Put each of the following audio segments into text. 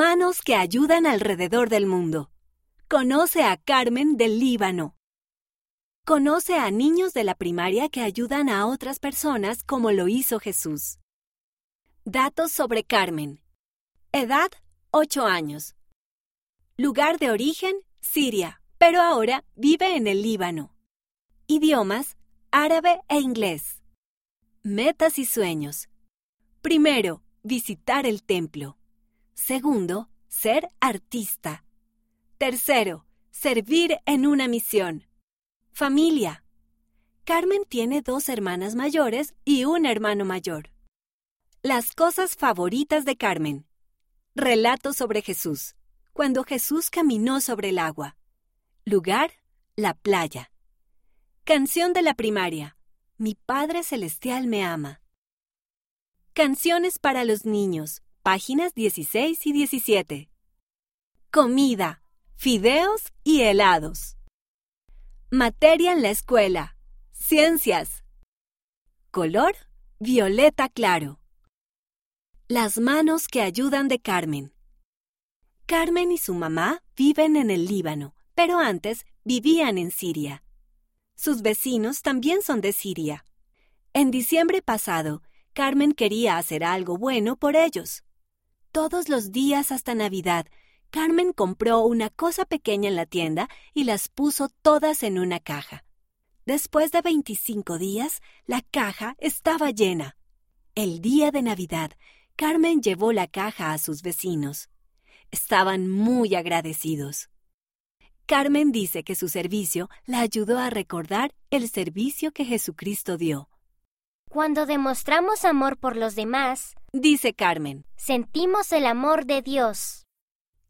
Manos que ayudan alrededor del mundo. Conoce a Carmen del Líbano. Conoce a niños de la primaria que ayudan a otras personas como lo hizo Jesús. Datos sobre Carmen. Edad, 8 años. Lugar de origen, Siria, pero ahora vive en el Líbano. Idiomas, árabe e inglés. Metas y sueños. Primero, visitar el templo. Segundo, ser artista. Tercero, servir en una misión. Familia. Carmen tiene dos hermanas mayores y un hermano mayor. Las cosas favoritas de Carmen. Relato sobre Jesús. Cuando Jesús caminó sobre el agua. Lugar, la playa. Canción de la primaria. Mi Padre Celestial me ama. Canciones para los niños. Páginas 16 y 17. Comida. Fideos y helados. Materia en la escuela. Ciencias. Color. Violeta claro. Las manos que ayudan de Carmen. Carmen y su mamá viven en el Líbano, pero antes vivían en Siria. Sus vecinos también son de Siria. En diciembre pasado, Carmen quería hacer algo bueno por ellos. Todos los días hasta Navidad, Carmen compró una cosa pequeña en la tienda y las puso todas en una caja. Después de 25 días, la caja estaba llena. El día de Navidad, Carmen llevó la caja a sus vecinos. Estaban muy agradecidos. Carmen dice que su servicio la ayudó a recordar el servicio que Jesucristo dio. Cuando demostramos amor por los demás, dice Carmen, sentimos el amor de Dios.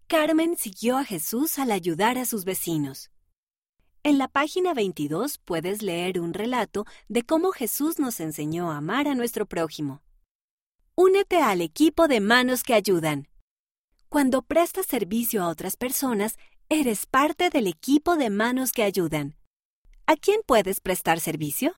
Carmen siguió a Jesús al ayudar a sus vecinos. En la página 22 puedes leer un relato de cómo Jesús nos enseñó a amar a nuestro prójimo. Únete al equipo de manos que ayudan. Cuando prestas servicio a otras personas, eres parte del equipo de manos que ayudan. ¿A quién puedes prestar servicio?